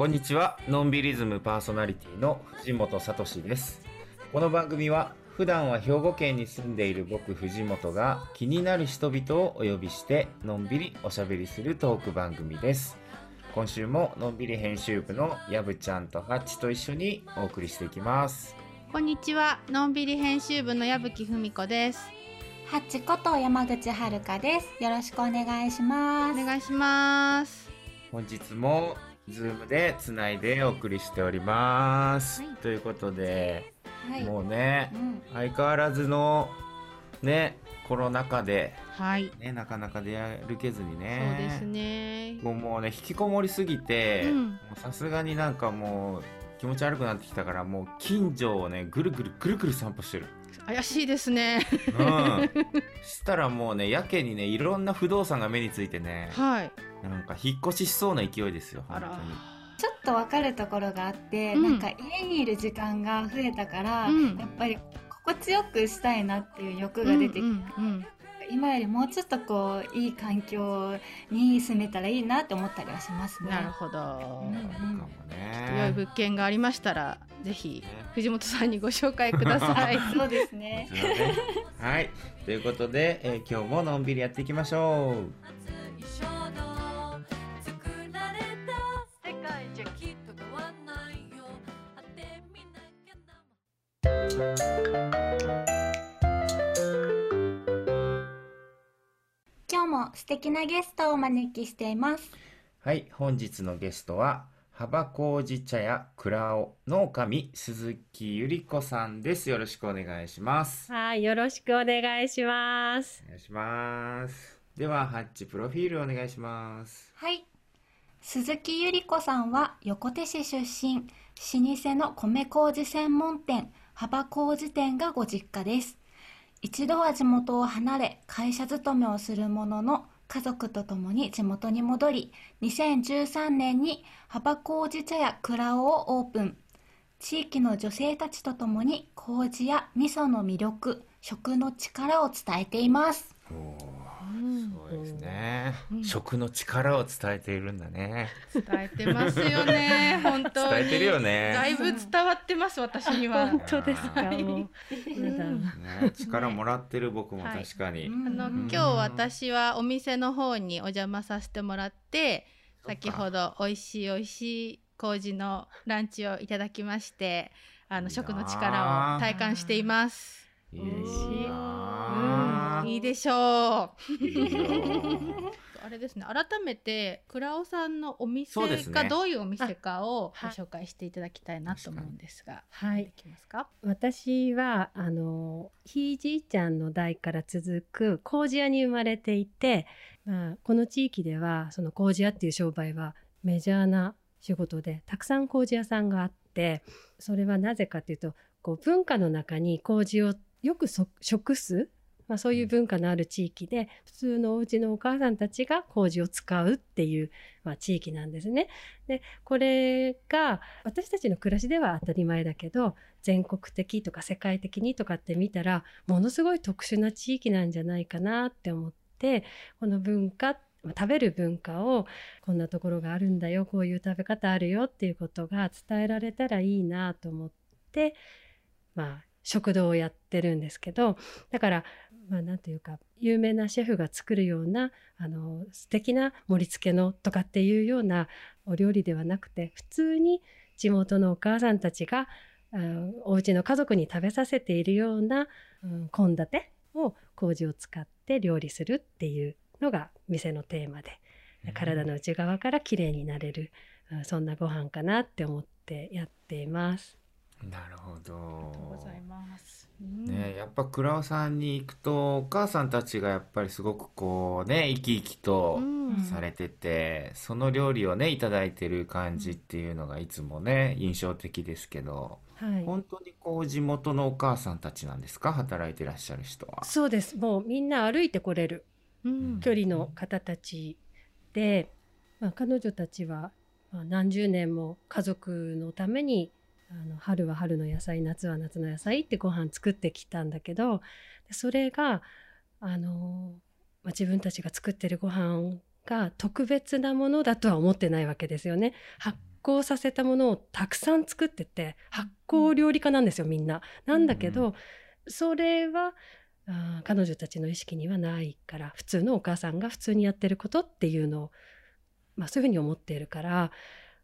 こんにちは。のんびりズムパーソナリティの藤本聡です。この番組は普段は兵庫県に住んでいる僕藤本が気になる人々をお呼びしてのんびりおしゃべりするトーク番組です。今週ものんびり編集部のやぶちゃんとハッチと一緒にお送りしていきます。こんにちは、のんびり編集部の矢吹文子です。ハッチこと山口遥です。よろしくお願いします。お願いします。本日もズームでつないでお送りしております。はいということで、はい。もうねう、ん。相変わらずのね、コロナ禍ではい。ね、なかなか出歩けずにそうね。ですね。もうね、引きこもりすぎて、さすがになんかもう気持ち悪くなってきたから、もう近所をね、ぐるぐるぐるぐる散歩してる。怪しいですね。うん。したらもうね、やけにね、いろんな不動産が目についてね、はい。なんか引っ越ししそうな勢いですよ、あら本当に。。ちょっとわかるところがあって、うんなんか家にいる時間が増えたから、うんやっぱり心地よくしたいなっていう欲が出てきて、うんうん今よりもうちょっとこういい環境に住めたらいいなって思ったりはしますね。うんなるほど。う。良い物件がありましたら、ぜひ藤本さんにご紹介ください。そうですね。ねはい。ということで、えー今日ものんびりやっていきましょう。熱いも素敵なゲストをお招きしています。はい、本日のゲストは、幅麹茶屋倉尾の神鈴木ゆり子さんです。よろしくお願いします。はい、よろしくお願いします。お願いします。では、ハッチプロフィールお願いします。はい。鈴木ゆり子さんは横手市出身、老舗の米麹専門店、幅麹店がご実家です。一度は地元を離れ、会社勤めをするものの、家族と共に地元に戻り、2013年に幅麹茶屋蔵をオープン。地域の女性たちと共に麹や味噌の魅力、食の力を伝えています。そうですね、食の力を伝えているんだね。伝えてますよね。本当に。伝えてるよねだいぶ伝わってます、私には。本当ですか、ね力もらってる僕も確かに。あのうん今日私はお店の方にお邪魔させてもらって先ほど美味しい美味しい麹のランチをいただきましてあの食の力を体感しています。いいうん、いいでしょう。いいよあれですね。改めて倉尾さんのお店がどういうお店かをご紹介していただきたいなと思うんですが、はい。できますか？私は、あの、ひいじいちゃんの代から続く麹屋に生まれていて、まあ、この地域では、その麹屋っていう商売はメジャーな仕事で、たくさん麹屋さんがあって、それはなぜかというと、こう文化の中に麹をよくそ食す、まあそういう文化のある地域で、普通のお家のお母さんたちが麹を使うっていう、まあ、地域なんですね。で、これが私たちの暮らしでは当たり前だけど、全国的とか世界的にとかって見たら、ものすごい特殊な地域なんじゃないかなって思って、この文化、まあ食べる文化をこんなところがあるんだよ、こういう食べ方あるよっていうことが伝えられたらいいなと思って、まあ、食堂をやってるんですけど、だから、まあ、なんていうか、有名なシェフが作るような、あの、素敵な盛り付けのとかっていうようなお料理ではなくて、普通に地元のお母さんたちが、うんお家の家族に食べさせているような献立、を麹を使って料理するっていうのが店のテーマで、体の内側から綺麗になれる、うんそんなご飯かなって思ってやっています。なるほど。ありがとうございます。ねやっぱ倉尾さんに行くとお母さんたちがやっぱりすごくこうね生き生きとうんされてて、その料理をねいただいてる感じっていうのがいつもね印象的ですけどはい。本当にこう地元のお母さんたちなんですか？働いてらっしゃる人は。そうです。もうみんな歩いてこれるうん距離の方たちで、まあ、彼女たちはまあ、何十年も家族のためにあの春は春の野菜夏は夏の野菜ってご飯作ってきたんだけどそれがあの、まあ、自分たちが作ってるご飯が特別なものだとは思ってないわけですよね。発酵させたものをたくさん作ってて発酵料理家なんですよみんな。なんだけど、それはあ彼女たちの意識にはないから普通のお母さんが普通にやってることっていうのを、まあ、そういうふうに思っているから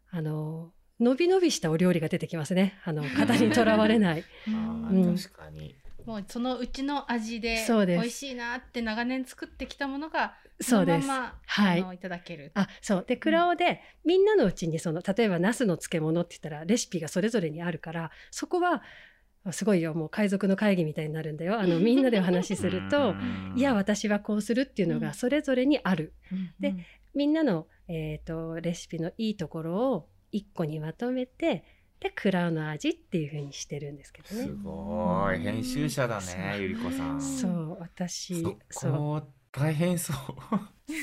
あの伸び伸びしたお料理が出てきますね。あの型にとらわれない。あうん。ー確かに。もうそのうちの味でそうです。美味しいなって長年作ってきたものがそうです。のままはい。あのいただける。あそう。で蔵王で、みんなのうちにその例えばナスの漬物って言ったらレシピがそれぞれにあるからそこはすごいよもう海賊の会議みたいになるんだよ。あのみんなでお話しすると うん。いや私はこうするっていうのうん。がそれぞれにある、でうん。みんなの、えー、とレシピのいいところを一個にまとめてで蔵王の味っていう風にしてるんですけどすね。ごい。編集者だねゆりこさん。そう私そそう。こ大変そう。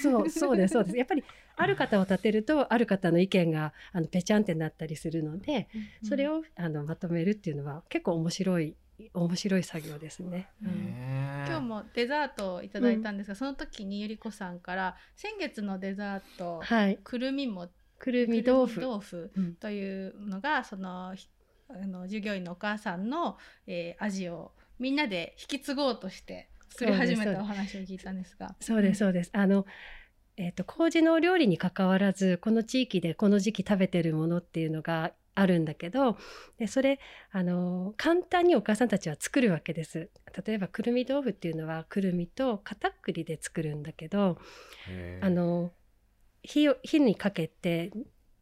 そうそうですそうです。やっぱりある方を立てるとある方の意見があのぺちゃんってなったりするのでそれをあのまとめるっていうのは結構面白い面白い作業ですね。うん。今日もデザートをいただいたんですが、その時にゆりこさんから先月のデザート、はい、くるみもくるみ豆腐豆腐うんというのがそのひあの従業員のお母さんの、えー味をみんなで引き継ごうとして作り始めたお話を聞いたんですが。そうですそうです。あのえっ、と麹のお料理に関わらずこの地域でこの時期食べてるものっていうのがあるんだけどでそれあの簡単にお母さんたちは作るわけです。例えばくるみ豆腐っていうのはくるみと片栗で作るんだけどあの火を火にかけて、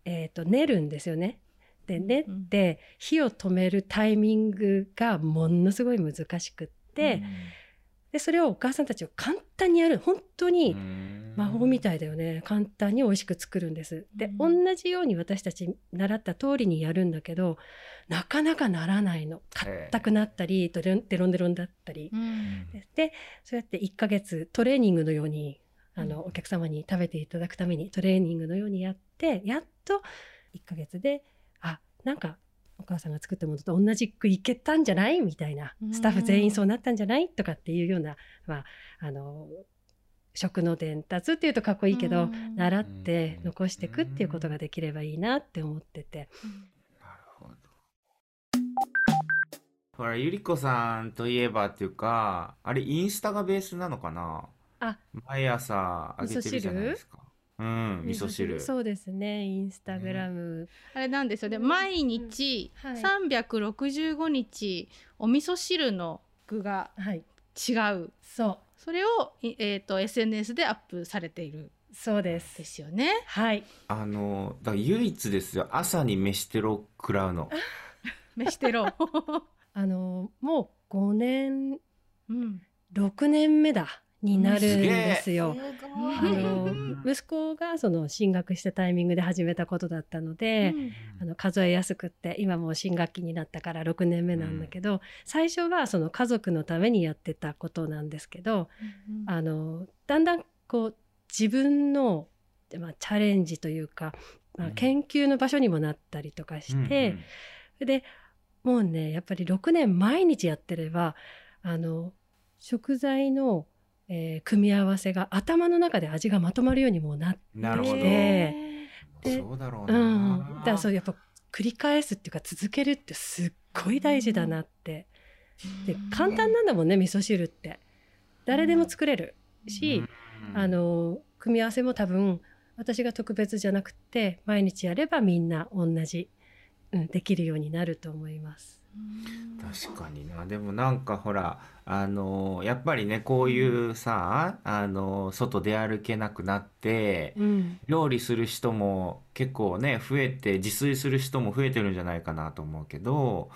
えー、と練るんですよね。で練って火を止めるタイミングがものすごい難しくって、でそれをお母さんたちは簡単にやる。本当にうん。魔法みたいだよね。簡単に美味しく作るんです。で、う同じように私たち習った通りにやるんだけどなかなかならないの。硬くなったりデロンデロンだったり。うん。でそうやって1ヶ月トレーニングのようにあの、お客様に食べていただくためにトレーニングのようにやってやっと1ヶ月であなんかお母さんが作ったものと同じくいけたんじゃない？みたいなうん。スタッフ全員そうなったんじゃない？とかっていうような、まあ、あの食の伝達っていうとかっこいいけど、うん。習って残していくっていうことができればいいなって思ってて。なるほど。ほらゆりこさんといえばっていうかあれインスタがベースなのかな？あ毎朝あげてるじゃないですか。うん味噌汁。そうですねインスタグラム、あれなんですよね毎日はい。365日お味噌汁の具がはい。違う。そう。それを、いえー、と SNS でアップされている。そうです。ですよね。はい。あのだから唯一ですよ。朝に飯テロ食らうの。飯テロ、あのもう5年うん、6年目だになるんですよ。あい。の息子がその進学したタイミングで始めたことだったので、あの数えやすくって今もう新学期になったから6年目なんだけど、最初はその家族のためにやってたことなんですけどあのだんだんこう自分の、まあ、チャレンジというか、まあ、うん。研究の場所にもなったりとかして、でもうねやっぱり6年毎日やってればあの食材の、えー組み合わせが頭の中で味がまとまるようにもうなってなるほど。ででそうだろううな。ん、だからそうやっぱ繰り返すっていうか続けるってすっごい大事だなって。で簡単なんだもんね味噌汁って。誰でも作れるし、うんあの組み合わせも多分私が特別じゃなくて毎日やればみんな同じ、うん、できるようになると思います。確かにな。でもなんかほらあのやっぱりねこういうさあの外出歩けなくなってうん、料理する人も結構ね増えて自炊する人も増えてるんじゃないかなと思うけど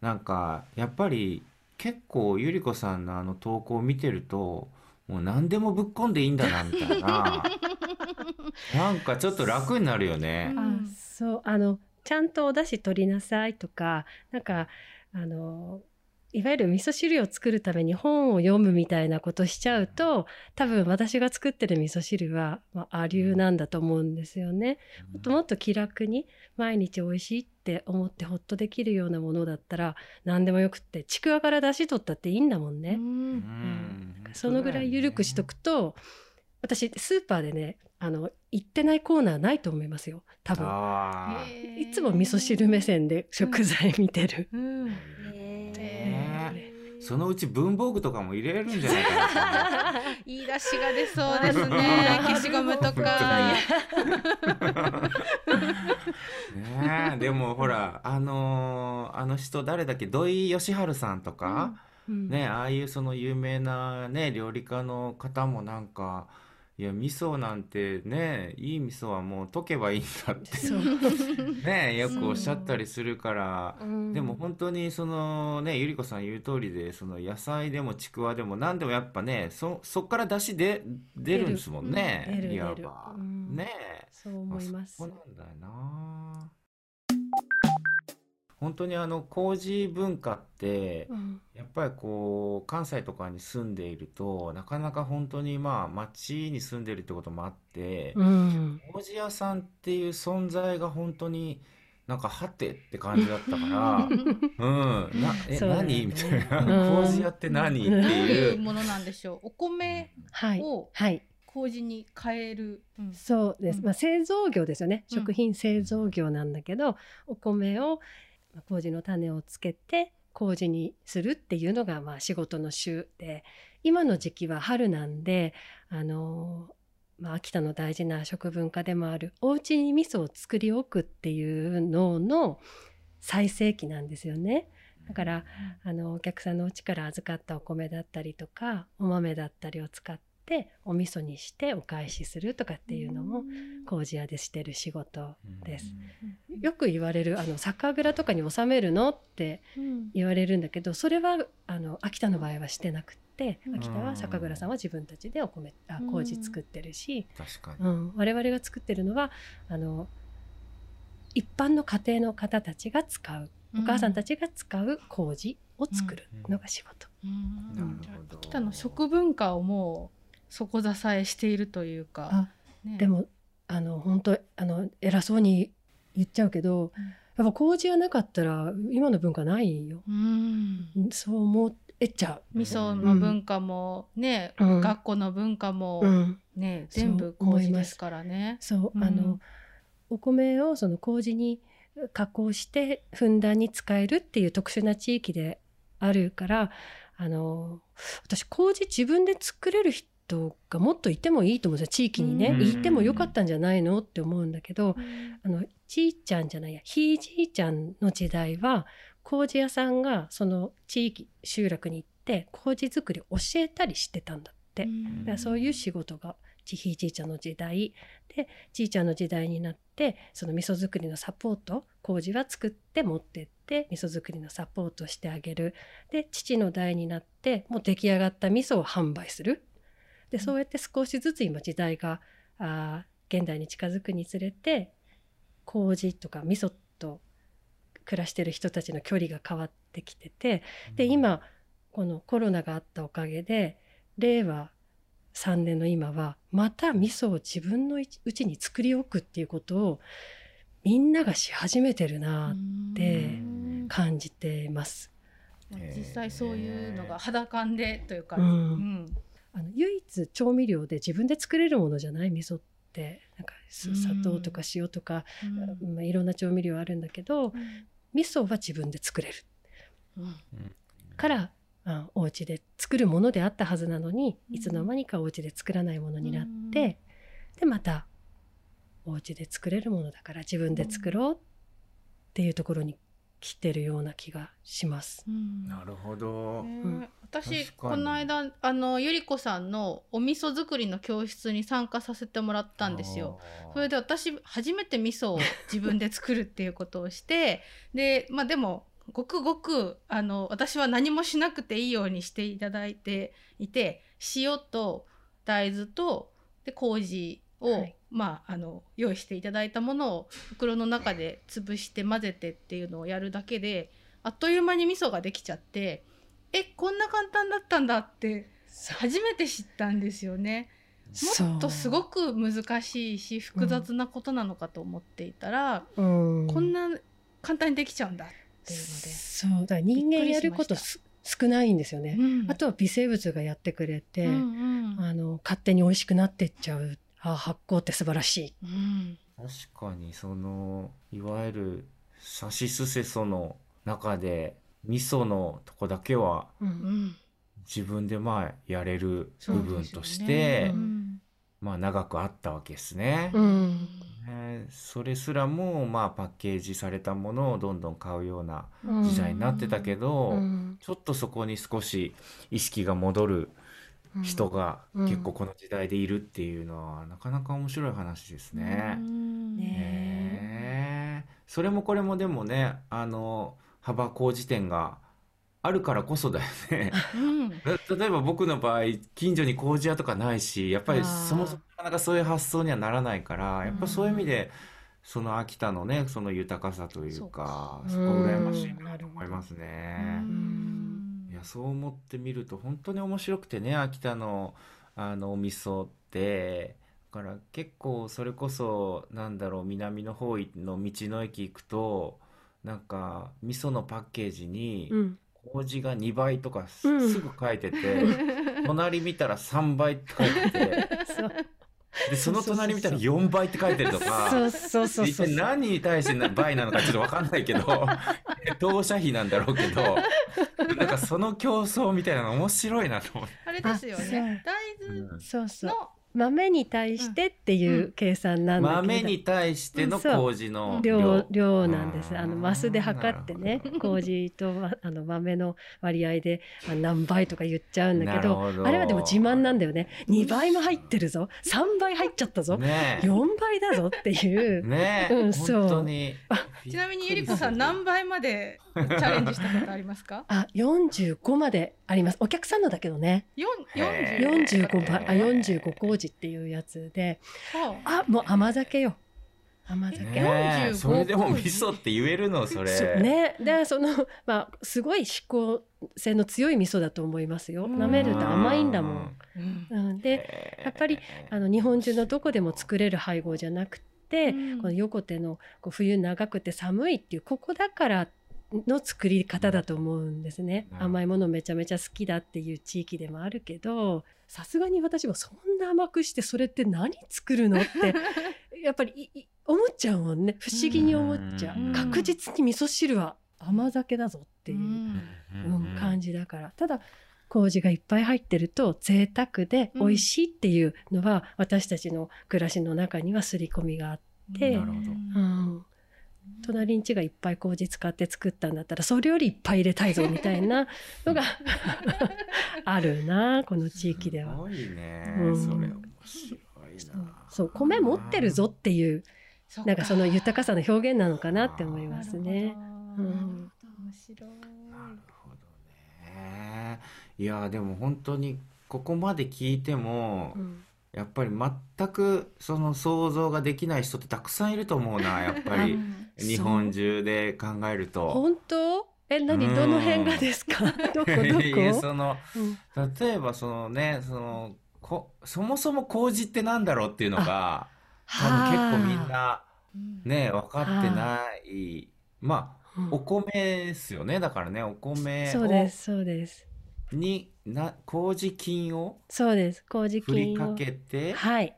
なんかやっぱり結構ゆり子さんのあの投稿を見てるともう何でもぶっこんでいいんだなみたいな。なんかちょっと楽になるよね。うんあそう。あのちゃんとお出汁取りなさいとかなんかあのいわゆる味噌汁を作るために本を読むみたいなことしちゃうと多分私が作ってる味噌汁は、まあ、ア流なんだと思うんですよね。もっともっと気楽に毎日美味しいって思ってほっとできるようなものだったら何でもよくってちくわから出し取ったっていいんだもんね。うんうんそのぐらい緩くしとくと私スーパーでねあの行ってないコーナーないと思いますよ。多分。あいつも味噌汁目線で食材見てる。うん。ねそのうち文房具とかも入れるんじゃないかな。言い出しが出そうですね。消しゴムとか。ねえ。でもほらあのーあの人誰だっけ？土井善晴さんとか、うん。ねああいうその有名なね料理家の方もなんかいや味噌なんてねいい味噌はもう溶けばいいんだって。ねよくおっしゃったりするから、うん。でも本当にそのねゆり子さん言う通りでその野菜でもちくわでも何でもやっぱねそそっから出汁で出るんですもんね。いわば。うん。ね。そう思います。あ。そこなんだよな本当にあの麹文化ってうん。やっぱりこう関西とかに住んでいるとなかなか本当にまあ町に住んでるってこともあってうん。麹屋さんっていう存在が本当になんかはてって感じだったから うん。なえね。何？みたいな。うん。麹屋って何？っていいう。うものなんでしょう。お米はい。をはい。麹に変える、うん。そうです、うん。まあ、製造業ですよね。うん。食品製造業なんだけど、お米をまあ麹の種をつけて麹にするっていうのがまあ仕事の週で今の時期は春なんであのーまあ、秋田の大事な食文化でもあるお家に味噌を作り置くっていうのの最盛期なんですよね。だからあのお客さんの家から預かったお米だったりとかお豆だったりを使ってお味噌にしてお返しするとかっていうのも麹屋でしてる仕事です。よく言われるあの酒蔵とかに納めるのってうん。言われるんだけどそれはあの秋田の場合はしてなくってうん。秋田は酒蔵さんは自分たちでお米あうん。麹作ってるし、確かに。うん、我々が作ってるのはあの一般の家庭の方たちが使うお母さんたちが使う麹を作るのが仕事。うん。なるほど。北の食文化をもう底支えしているというか、あね。でもあの本当あの偉そうに言っちゃうけど、やっぱ麹がなかったら今の文化ないよ。うん。そう思えちゃ味噌の文化もね、うん。学校の文化もう。うん、全部麹ですからね。そう、うん。あのお米をその麹に加工してふんだんに使えるっていう特殊な地域であるからあの私麹自分で作れる人がもっといてもいいと思うんですよ。地域にね、うん。いてもよかったんじゃないのって思うんだけど、あのちいちゃんじゃないやひいじいちゃんの時代は麹屋さんがその地域集落に行って麹作り教えたりしてたんだって。だからそういう仕事がちひいじいちゃんの時代でじいちゃんの時代になってその味噌作りのサポート麹は作って持ってって味噌作りのサポートしてあげる。で父の代になってもう出来上がった味噌を販売するでそうやって少しずつ今時代があー現代に近づくにつれて麹とか味噌と暮らしてる人たちの距離が変わってきててで今このコロナがあったおかげで令和3年の今はまた味噌を自分のうちに作り置くっていうことをみんながし始めてるなってうん。感じてます。実際そういうのが肌感でというか、うんうんあの唯一調味料で自分で作れるものじゃない味噌ってなんか砂糖とか塩とか、うん。まあ、いろんな調味料あるんだけど味噌は自分で作れる。うん。からあお家で作るものであったはずなのにいつの間にかお家で作らないものになって、でまたお家で作れるものだから自分で作ろうっていうところに来てるような気がします。うん。なるほど、ね。うん。私この間あのゆり子さんのお味噌作りの教室に参加させてもらったんですよ。それで私初めて味噌を自分で作るっていうことをしてでまあでもごくごくあの私は何もしなくていいようにしていただいていて塩と大豆とで麹を、はいまああの用意していただいたものを袋の中で潰して混ぜてっていうのをやるだけであっという間に味噌ができちゃってえこんな簡単だったんだって初めて知ったんですよね。もっとすごく難しいし複雑なことなのかと思っていたら、うんこんな簡単にできちゃうんだっていうので。そうだから人間やることす少ないんですよね。うんあとは微生物がやってくれて、うんうんあの勝手に美味しくなってっちゃうあ発酵って素晴らしい。うん。確かにそのいわゆるさしすせその中で味噌のとこだけはうんうん。自分でまあやれる部分として、よね。うん。まあ長くあったわけですね。うん。ねそれすらもまあパッケージされたものをどんどん買うようなうん時代になってたけど、うん。ちょっとそこに少し意識が戻る人がうん。結構この時代でいるっていうのはなかなか面白い話ですね。うん。ねねえ。それもこれもでもねあの幅工事店があるからこそだよね。うん。だ 例えば僕の場合近所に工事屋とかないしやっぱりそもそもなかなかそういう発想にはならないからやっぱそういう意味でその秋田のねその豊かさというかそこ羨ましいなと思いますね。うん。いやそう思ってみると本当に面白くてね秋田のあのお味噌って。だから結構それこそなんだろう南の方の道の駅行くとなんか味噌のパッケージにうん。麹が2倍とかす,、うん。ぐ書いてて隣見たら3倍って書いてて でその隣見たら4倍って書いてるとかそうそうそう一そう。体何に対してな倍なのかちょっと分かんないけど 当社費なんだろうけどなんかその競争みたいなの面白いなと思って。あれですよね。大豆そうそう。の豆に対してっていう計算なんだけど、豆に対しての麹の量。量なんです。あのマスで測ってね麹とま あの豆の割合であ何倍とか言っちゃうんだけど、あれはでも自慢なんだよね。2倍も入ってるぞ、3倍入っちゃったぞ、ねえ。4倍だぞっていう。ねえ、うんそう。本当に。ちなみにゆりこさん何倍まで チャレンジしたことありますか？あ、45まであります。お客さんのだけどね。四へ四十ー45倍、あ、45麹っていうやつで、あ、もう甘酒よ。甘酒。ねえ45それでも味噌って言えるのそれそうね、でそのまあすごい嗜好性の強い味噌だと思いますよ。うん舐めると甘いんだもん。うんうん、でやっぱりあの日本中のどこでも作れる配合じゃなくて、うんこの横手のこう冬長くて寒いっていうここだからの作り方だと思うんですね。うん。甘いものめちゃめちゃ好きだっていう地域でもあるけどさすがに私もそんな甘くしてそれって何作るのって やっぱり思っちゃうもんね。不思議に思っちゃう、うん。確実に味噌汁は甘酒だぞっていうう、ん。うん感じだから。ただ麹がいっぱい入ってると贅沢で美味しいっていうのは、私たちの暮らしの中には刷り込みがあって、なるほど。うん、隣んちがいっぱい麹使って作ったんだったらそれよりいっぱい入れたいぞみたいな のが あるなこの地域では。すごいね、うん。それ面白いな。そう米持ってるぞっていうなんかその豊かさの表現なのかなって思いますね。うん面白いなるほどね。いやでも本当にここまで聞いても、うん。やっぱり全くその想像ができない人ってたくさんいると思うなやっぱり 日本中で考えると。本当？え何？うん。どの辺がですか？どこ？どこ、そのうん。例えばそのねそのこそもそも麹ってなんだろうっていうのが多分結構みんなうんね分かってない。まあうん。お米ですよね。だからねお米そうでをすそうです。にな麹菌をそうです。麹振りか菌をけてはい。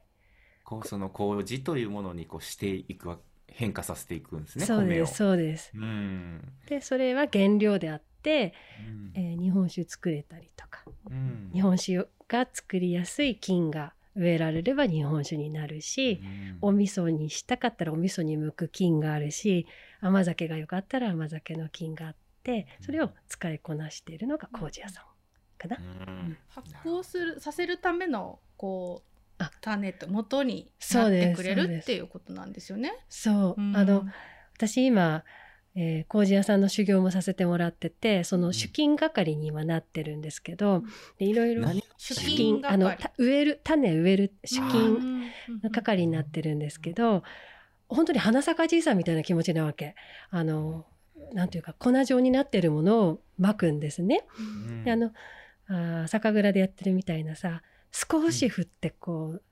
こうその麹というものにこうしていくわ変化させていくんですねそうで米を。すそうです。うん。でそれは原料であって、うん。えー日本酒作れたりとかうん。日本酒が作りやすい菌が植えられれば日本酒になるし、うん。お味噌にしたかったらお味噌に向く菌があるし甘酒が良かったら甘酒の菌があってそれを使いこなしているのが麹屋さんかな。うん。発酵するさせるためのこうあ種と元になってくれるっていうことなんですよね。そう、うん。あの私今、えー麹屋さんの修行もさせてもらっててその主菌係に今なってるんですけど、でいろいろ何？主主菌係。菌あのた植える種植える主あ菌の係になってるんですけど本当に花咲かじいさんみたいな気持ちなわけ。あのなんていうか粉状になってるものを巻くんですね。うん。であのあー酒蔵でやってるみたいなさ少し振ってこう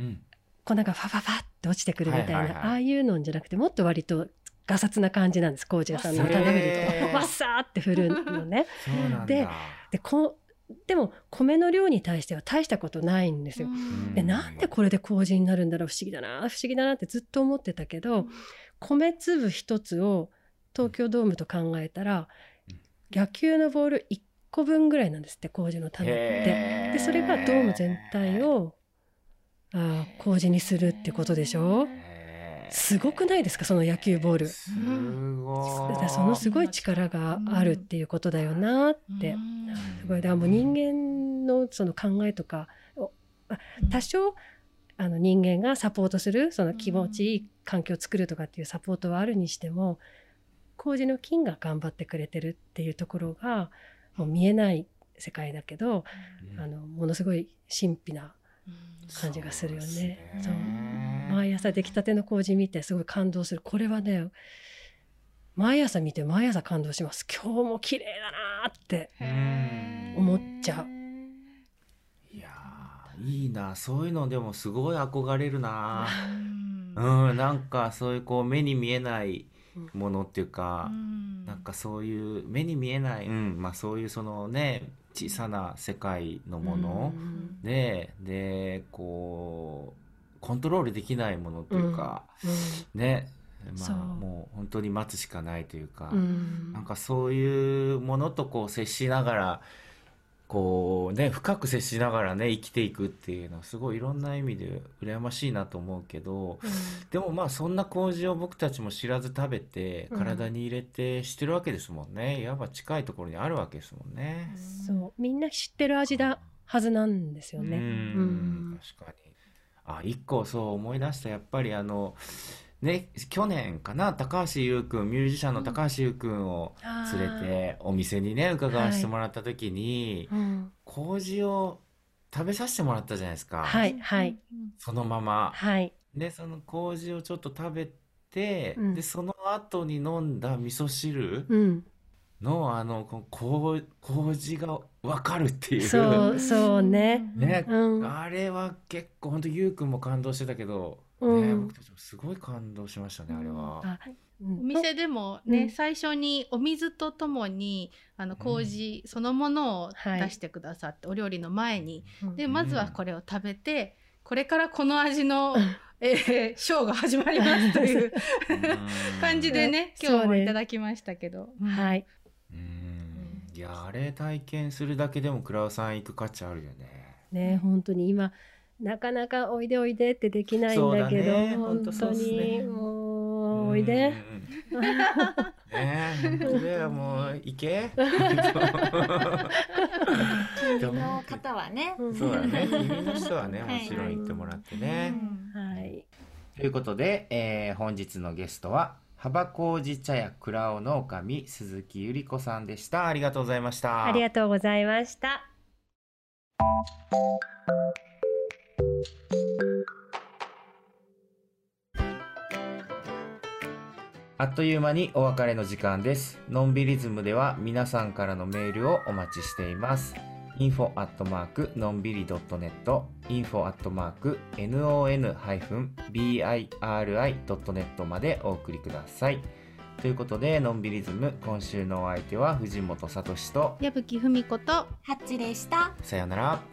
うん。粉がファファファって落ちてくるみたいな、はいはいはい。ああいうのじゃなくてもっと割とガサツな感じなんです麹屋さんの種振ると。わっさーって振るのね。そうなんだ。ででこでも米の量に対しては大したことないんですよ。ん。でなんでこれで麹になるんだろう？不思議だな。不思議だなってずっと思ってたけど、米粒一つを東京ドームと考えたら、うん。野球のボール1個分ぐらいなんですって麹の種って。でそれがドーム全体をあー麹にするってことでしょ？へーすごくないですか？その野球ボール。すごいだからそのすごい力があるっていうことだよなって。すごいだからもう人間のその考えとか多少あの人間がサポートするその気持ちいい環境を作るとかっていうサポートはあるにしても麹の菌が頑張ってくれてるっていうところがもう見えない世界だけど、あのものすごい神秘な感じがするよね。そうね。毎朝出来たての麹見てすごい感動する。これはね毎朝見て毎朝感動します。今日も綺麗だなーってうん。思っちゃう。いやーいいな。そういうのでもすごい憧れるな うんうんなんかそういうこう目に見えないものっていうか、うん。なんかそういう目に見えない、うん、まあそういうそのね小さな世界のものうん。で、でこうコントロールできないものっていうか、ねまそう。あもう本当に待つしかないというか、うん。なんかそういうものとこう接しながらこうね深く接しながらね生きていくっていうのはすごいいろんな意味で羨ましいなと思うけどでもまあそんな麹を僕たちも知らず食べてうん。体に入れてしてるわけですもんね。いわば近いところにあるわけですもんね。そう。みんな知ってる味だはずなんですようね。ん。確かに。あ一個そう思い出した。やっぱりあのね去年かな高橋優君ミュージシャンの高橋優君を連れてお店にね伺わせてもらった時に、うん。麹を食べさせてもらったじゃないですか、はいはい。そのまま。はい。でその麹をちょっと食べて、うん。でその後に飲んだ味噌汁うん。のあのこの麹麹が分かるっていう。そうそうね。ね。うん。あれは結構本当ゆうくんも感動してたけど、うんね、僕たちもすごい感動しましたね、あれは。お店でもね、うん。最初にお水とともにあの麹そのものをはい出してくださって、お料理の前に。うん。でまずはこれを食べてこれからこの味の、えーショーが始まりますという感じでね今日もいただきましたけど、うん。はい。うん。いやあれ体験するだけでも倉尾さん行く価値あるよね。ね本当に今なかなかおいでおいでってできないんだけどね本本当そう当っすねにもうおいで。うん。ねえ、もう行け。君の方はねうんそうだね。君の人はね、はいもちろん行ってもらってね。はいということで、えー本日のゲストは幅麹茶屋蔵尾のおかみ鈴木ゆり子さんでした。ありがとうございました。ありがとうございました。あっという間にお別れの時間です。のんびりズムでは皆さんからのメールをお待ちしています。info アットマークのんびり .net info アットマーク non-biri.net までお送りください。ということで、のんびりズム、今週のお相手は藤本聡と、矢吹文子とハッチでしたさようなら。